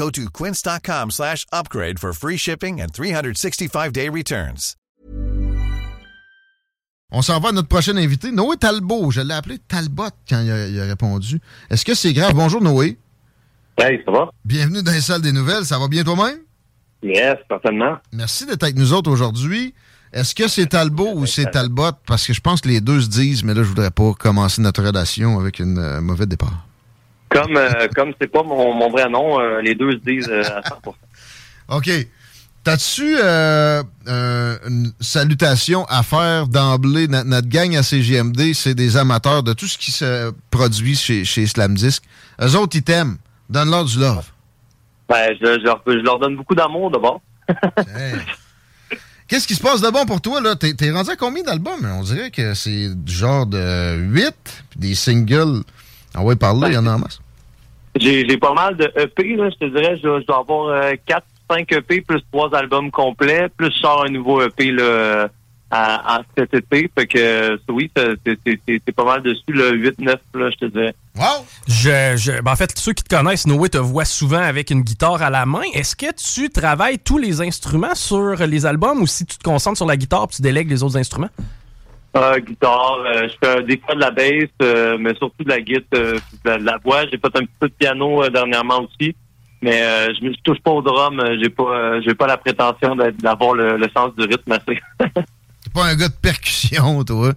Go to quince.com slash upgrade for free shipping and 365-day returns. On s'en va à notre prochain invité, Noé Talbot. Je l'ai appelé Talbot quand il a, il a répondu. Est-ce que c'est grave? Bonjour, Noé. Hey, ça va? Bienvenue dans les salles des nouvelles. Ça va bien toi-même? Yes, certainement. Merci d'être avec nous autres aujourd'hui. Est-ce que c'est Talbot ou c'est Talbot? Parce que je pense que les deux se disent, mais là, je voudrais pas commencer notre relation avec une euh, mauvais départ. Comme euh, comme c'est pas mon, mon vrai nom, euh, les deux se disent euh, à 100%. OK. T'as-tu euh, une salutation à faire d'emblée? No- Notre gang à CGMD, c'est des amateurs de tout ce qui se produit chez, chez Slam Disc. Eux autres, ils t'aiment. Donne-leur du love. Ben, je, je leur, je leur donne beaucoup d'amour d'abord. Hey. Qu'est-ce qui se passe de bon pour toi, là? T'es, t'es rendu à combien d'albums? On dirait que c'est du genre de 8, puis des singles. Ah ouais, parler, il y en a en masse. J'ai j'ai pas mal de EP, là, je te dirais. Je, dois- je dois avoir euh, 4, 5 EP plus 3 albums complets, plus je sors un nouveau EP là, à, à cet été. Fait que euh, oui, c'est c'est- c'est- c'est pas mal dessus, le 8, 9, là, je te dirais. Wow! Je, je- ben, en fait, ceux qui te connaissent, Noé te voit souvent avec une guitare à la main. Est-ce que tu travailles tous les instruments sur les albums ou si tu te concentres sur la guitare tu délègues les autres instruments? Euh, guitare, euh, je fais des fois de la bass, euh, mais surtout de la guitare, euh, de, la- de la voix. J'ai fait un petit peu de piano dernièrement aussi, mais je, je touche pas au drum. J'ai pas, j'ai pas la prétention d'avoir le, le sens du rythme assez. T'es pas un gars de percussion, toi.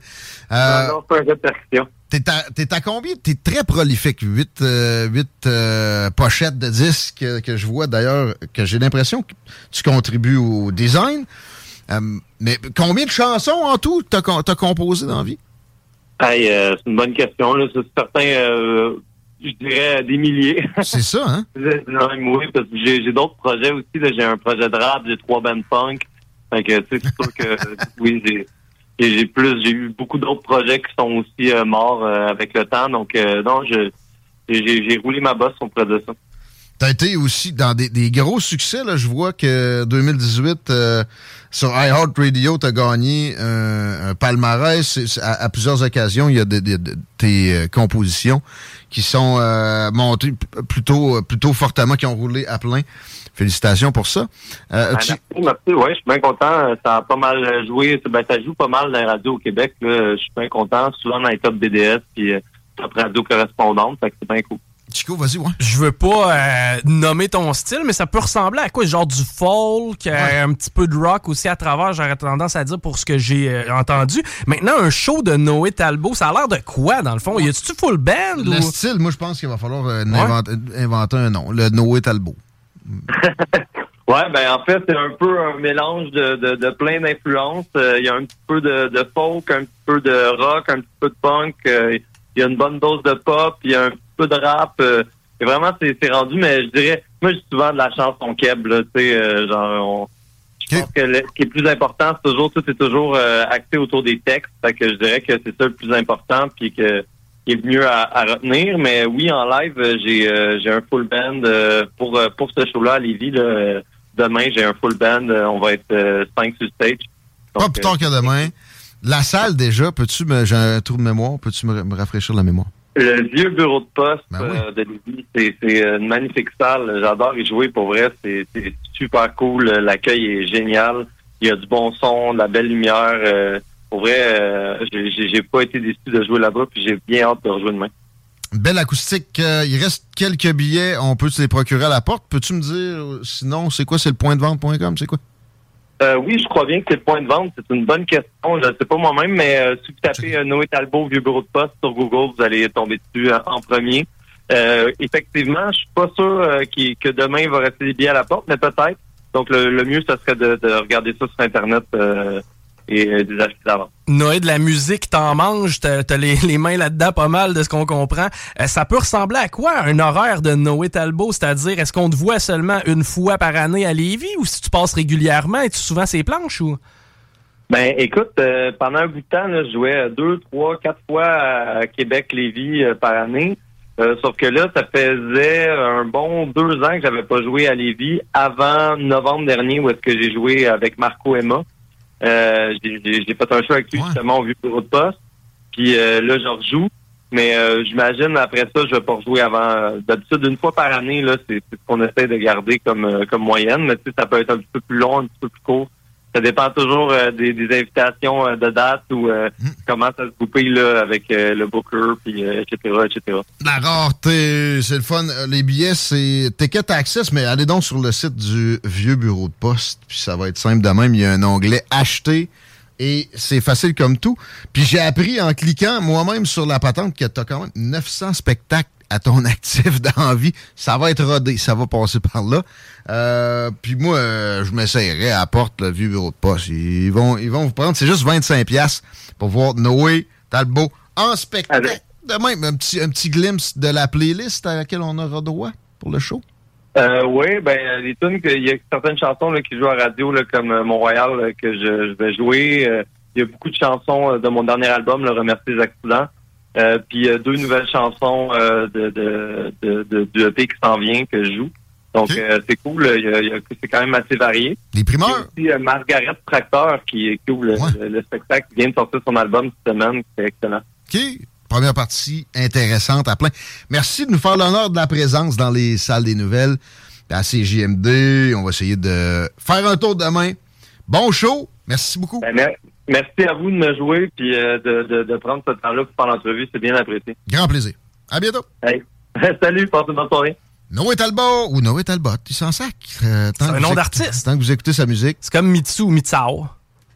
Non, non, pas un gars de percussion. T'es à, t'es à combien? T'es très prolifique. Huit, huit, pochettes de disques que, que je vois d'ailleurs, que j'ai l'impression que tu contribues au design. Euh, mais combien de chansons en tout t'as, t'as composé dans la vie? Hey, euh, c'est une bonne question. Là. C'est certain, euh, je dirais des milliers. C'est ça, hein? Non, oui, parce que j'ai, j'ai d'autres projets aussi. Là. J'ai un projet de rap, j'ai trois bands punk. Fait que, tu sais, c'est sûr que, oui, j'ai, plus, j'ai eu beaucoup d'autres projets qui sont aussi morts avec le temps. Donc, non, je, j'ai, j'ai roulé ma bosse auprès de ça. T'as été aussi dans des, des gros succès. Là. Je vois que 2018, euh, sur iHeartRadio, t'as gagné euh, un palmarès. À, à plusieurs occasions, il y a de, de- de- tes euh, compositions qui sont euh, montées plutôt, plutôt fortement, qui ont roulé à plein. Félicitations pour ça. Euh, Ben, tu- merci, merci. Ouais, je suis bien content. Ça a pas mal joué. Ben, ça joue pas mal dans les radios au Québec. Là. Je suis bien content. Souvent dans les top BDS puis euh, top radio correspondante. Fait que c'est bien cool. Chico, vas-y, ouais. Je veux pas euh, nommer ton style, mais ça peut ressembler à quoi? Genre du folk, euh, un petit peu de rock aussi à travers, j'aurais tendance à dire pour ce que j'ai euh, entendu. Maintenant, un show de Noé Talbot, ça a l'air de quoi dans le fond? Y a-tu full band? Le ou... style, moi, je pense qu'il va falloir euh, Ouais. inventer, inventer un nom. Le Noé Talbot. Ouais, ben en fait, c'est un peu un mélange de, de, de plein d'influences. Euh, Il y a un petit peu de, de folk, un petit peu de rock, un petit peu de punk. euh, Il y a une bonne dose de pop, il y a un petit peu de rap. euh, et vraiment, c'est rendu, mais je dirais, moi, dis souvent de la chanson keb, là, tu sais, euh, genre, on, je pense que le, ce qui est plus important, c'est toujours, tout est toujours euh, axé autour des textes. Fait que je dirais que c'est ça le plus important, puis que qui est mieux à, à retenir. Mais oui, en live, euh, j'ai euh, j'ai un full band euh, pour pour ce show-là à Lévis. Là, demain, j'ai un full band. on va être euh, cinq sur stage. Pas plus tard que demain. La salle, déjà, peux-tu me. J'ai un trou de mémoire, peux-tu me, me rafraîchir la mémoire? Le vieux bureau de poste Ben euh, de Lévis, c'est une magnifique salle. J'adore y jouer pour vrai. C'est super cool. L'accueil est génial. Il y a du bon son, de la belle lumière. euh, pour vrai, euh, j'ai- pas été déçu de jouer là-bas, puis j'ai bien hâte de rejouer demain. Belle acoustique. il reste quelques billets. On peut se les procurer à la porte. Peux-tu me dire, sinon, c'est quoi? C'est le point de vente.com? C'est quoi? Euh, oui, je crois bien que c'est le point de vente. C'est une bonne question. Je ne sais pas moi-même, mais euh, si vous tapez euh, Noé Talbot, vieux bureau de poste sur Google, vous allez tomber dessus en premier. Effectivement, je suis pas sûr que demain il va rester des billets à la porte, mais peut-être. Donc le, le mieux, ce serait de, de regarder ça sur Internet et euh, des d'avance. Noé, de la musique, t'en manges, t'as les, les mains là-dedans pas mal de ce qu'on comprend. Euh, ça peut ressembler à quoi un horaire de Noé Talbot? C'est-à-dire, est-ce qu'on te voit seulement une fois par année à Lévis ou si tu passes régulièrement, es-tu souvent ces planches ou? Ben, écoute, euh, pendant un bout de temps, là, je jouais deux, trois, quatre fois à Québec, Lévis par année. Sauf que là, ça faisait un bon deux ans que j'avais pas joué à Lévis avant novembre dernier où est-ce que j'ai joué avec Marco Emma. Euh, j'ai fait un show avec lui Ouais. justement au vieux bureau de poste. Puis euh, là, je rejoue. Mais euh, j'imagine après ça, je vais pas rejouer avant. D'habitude, une fois par année, là, c'est c'est ce qu'on essaie de garder comme euh, comme moyenne. Mais tu sais, ça peut être un petit peu plus long, un petit peu plus court. Ça dépend toujours euh, des, des invitations euh, de date ou euh, comment ça se goupille là, avec le booker, puis etc., etc. La rareté, c'est le fun. Les billets, c'est Ticket Access, mais allez donc sur le site du vieux bureau de poste, puis ça va être simple de même. Il y a un onglet Acheter et c'est facile comme tout. Puis j'ai appris en cliquant moi-même sur la patente que tu as quand même 900 spectacles à ton actif dans la vie. Ça va être rodé, ça va passer par là. Euh, puis moi, euh, je m'essayerai à la porte, le vieux bureau de poste. Ils vont, ils vont vous prendre, c'est juste 25$ piastres pour voir Noé Talbot en spectacle. Avec- De même, un petit, un petit glimpse de la playlist à laquelle on aura droit pour le show. Euh, oui, ben les tunes il y a certaines chansons là, qui jouent à radio là, comme Mont-Royal là, que je, je vais jouer. Il y a beaucoup de chansons de mon dernier album, le Remercier les accidents. Euh, puis euh, deux nouvelles chansons euh, de, de, de, de, du EP qui s'en vient que je joue. Donc euh, c'est cool, il y a- il y a- c'est quand même assez varié. Les Il y a primeurs. aussi euh, Margaret Tracteur qui, qui ouvre le, Ouais. le- le spectacle, qui vient de sortir son album cette semaine, c'est excellent. OK. Première partie intéressante à plein. Merci de nous faire l'honneur de la présence dans les salles des nouvelles à CJMD. On va essayer de faire un tour demain. Bon show. Merci beaucoup. Ben, merci à vous de me jouer puis euh, de, de, de prendre ce temps-là pour faire l'entrevue, c'est bien apprécié. Grand plaisir. À bientôt. Hey. Salut, passez une bonne soirée. Noé Talbot ou Noé Talbot, il s'en sac. Euh, C'est un nom d'artiste. Tant que vous écoutez sa musique. C'est comme Mitsu ou Mitsao.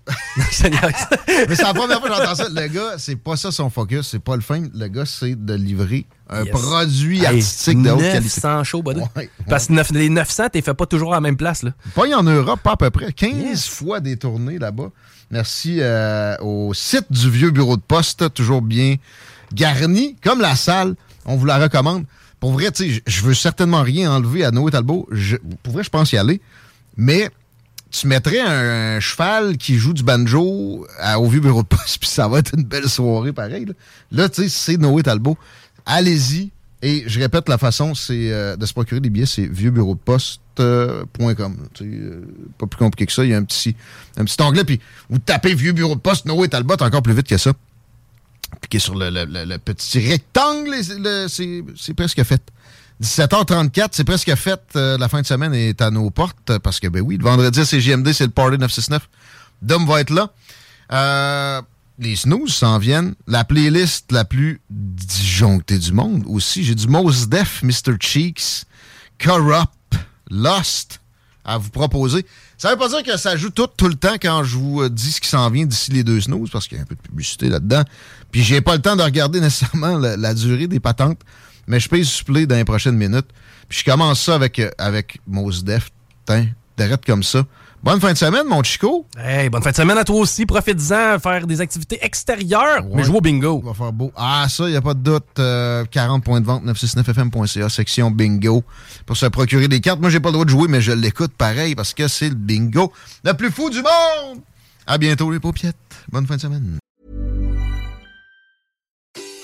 Mais c'est la première fois que j'entends ça. Le gars, c'est pas ça son focus, c'est pas le fin. Le gars, c'est de livrer un Yes. produit Hey, artistique de haute qualité. 900 shows, buddy. Ouais, Parce que les 900, t'es fait pas toujours à la même place, là. Pas en Europe, pas à peu près. 15 Yes. fois des tournées là-bas. Merci euh, au site du vieux bureau de poste, toujours bien garni, comme la salle. On vous la recommande. Pour vrai, tu sais, je- je veux certainement rien enlever à Noé Talbot. Je- pour vrai, je pense y aller. Mais tu mettrais un, cheval qui joue du banjo au vieux bureau de poste, puis ça va être une belle soirée pareil. Là, Là, tu sais, c'est Noé Talbot. Allez-y. Et je répète, la façon c'est euh, de se procurer des billets, c'est vieuxbureaudeposte.com. Euh, pas plus compliqué que ça. Il y a un petit, un petit onglet, puis vous tapez vieux bureau de poste, Noé Talbot, encore plus vite que ça. Cliquez sur le, le- le- le petit rectangle, c'est presque fait. 17h34, c'est presque fait. Euh, la fin de semaine est à nos portes euh, parce que, ben oui, le vendredi, c'est JMD, c'est le Party 969. Dom va être là. Euh, les snooze s'en viennent. La playlist la plus disjonctée du monde aussi. J'ai du Mos Def, Mr. Cheeks, Corrupt, Lost à vous proposer. Ça veut pas dire que ça joue tout, tout le temps quand je vous euh, dis ce qui s'en vient d'ici les deux snooze parce qu'il y a un peu de publicité là-dedans. Puis j'ai pas le temps de regarder nécessairement la, la durée des patentes, mais je peux suppléer dans les prochaines minutes. Puis je commence ça avec, euh, avec Mos Def. Tiens, d'arrête comme ça. Bonne fin de semaine, mon Chico. Hey, bonne fin de semaine à toi aussi. Profite-en, faire des activités extérieures. Ouais. Mais joue au bingo. Il va faire beau. Ah, ça, il n'y a pas de doute. Euh, 40 points de vente, 969fm.ca, section bingo, pour se procurer des cartes. Moi, j'ai pas le droit de jouer, mais je l'écoute pareil parce que c'est le bingo le plus fou du monde. À bientôt, les paupiettes. Bonne fin de semaine.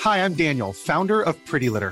Hi, I'm Daniel, founder of Pretty Litter.